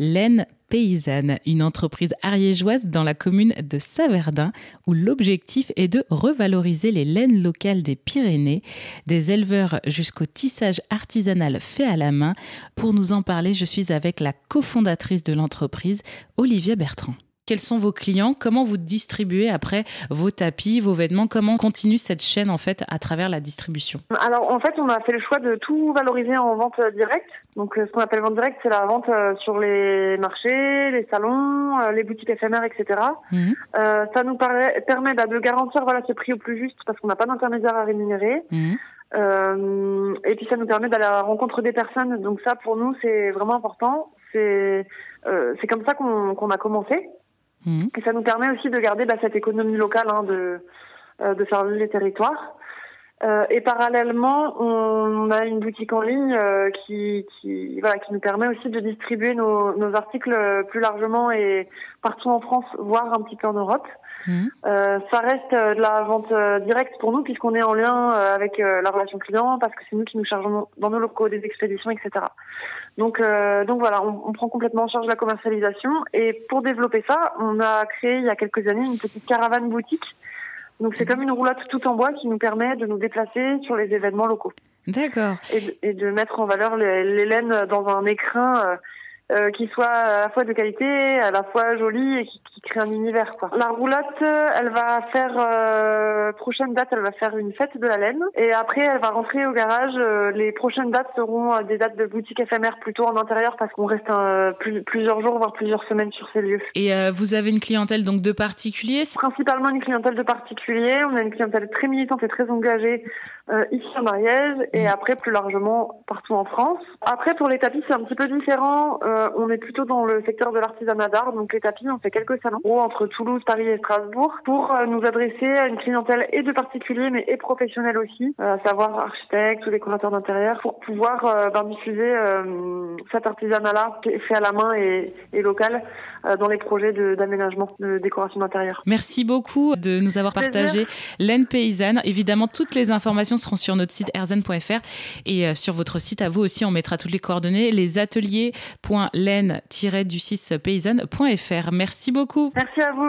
Laine Paysanne, une entreprise ariégeoise dans la commune de Saverdin, où l'objectif est de revaloriser les laines locales des Pyrénées, des éleveurs jusqu'au tissage artisanal fait à la main. Pour nous en parler, je suis avec la cofondatrice de l'entreprise, Olivia Bertrand. Quels sont vos clients Comment vous distribuez après vos tapis, vos vêtements Comment continue cette chaîne en fait à travers la distribution? Alors en fait, on a fait le choix de tout valoriser en vente directe. Donc euh, ce qu'on appelle vente directe, c'est la vente euh, sur les marchés, les salons, euh, les boutiques éphémères, etc. Mhm. ça nous permet bah, de garantir voilà ce prix au plus juste parce qu'on n'a pas d'intermédiaire à rémunérer. Mhm. et puis ça nous permet d'aller à la rencontre des personnes. Donc ça, pour nous, c'est vraiment important. C'est c'est comme ça qu'on a commencé. Et ça nous permet aussi de garder bah, cette économie locale hein, de, euh, de servir les territoires. Euh, et parallèlement, on a une boutique en ligne euh, qui, qui, voilà, qui nous permet aussi de distribuer nos, nos, articles plus largement et partout en France, voire un petit peu en Europe. Mhm. Euh, ça reste de la vente directe pour nous puisqu'on est en lien avec la relation client parce que c'est nous qui nous chargeons dans nos locaux des expéditions, etc. Donc, donc voilà, on, on, prend complètement en charge la commercialisation et pour développer ça, on a créé il y a quelques années une petite caravane boutique donc c'est comme une roulotte tout en bois qui nous permet de nous déplacer sur les événements locaux. D'accord. Et, de mettre en valeur les, les laines dans un écrin euh, euh, qui soit à la fois de qualité, à la fois jolie et qui, qui crée un univers. Quoi. La roulotte, elle va faire euh, prochaine date, elle va faire une fête de la laine et après elle va rentrer au garage. Euh, les prochaines dates seront euh, des dates de boutique éphémère plutôt en intérieur parce qu'on reste plus, plusieurs jours voire plusieurs semaines sur ces lieux. Et vous avez une clientèle donc de particuliers Principalement une clientèle de particuliers. On a une clientèle très militante et très engagée ici à Mariège et mmh. après plus largement partout en France. Après pour les tapis c'est un petit peu différent. Euh, on est plutôt dans le secteur de l'artisanat d'art, donc les tapis, on fait quelques salons entre Toulouse, Paris et Strasbourg pour euh, nous adresser à une clientèle et de particuliers mais et professionnels aussi, euh, à savoir architectes ou décorateurs d'intérieur, pour pouvoir ben, diffuser cet artisanat-là fait à la main et, et local dans les projets d'aménagement, de, décoration d'intérieur. Merci beaucoup de nous avoir partagé laine paysanne. Évidemment, toutes les informations seront sur notre site erzen.fr et sur votre site à vous aussi, on mettra toutes les coordonnées, les ateliers laine-du6paysanne.fr. Merci beaucoup. Merci à vous.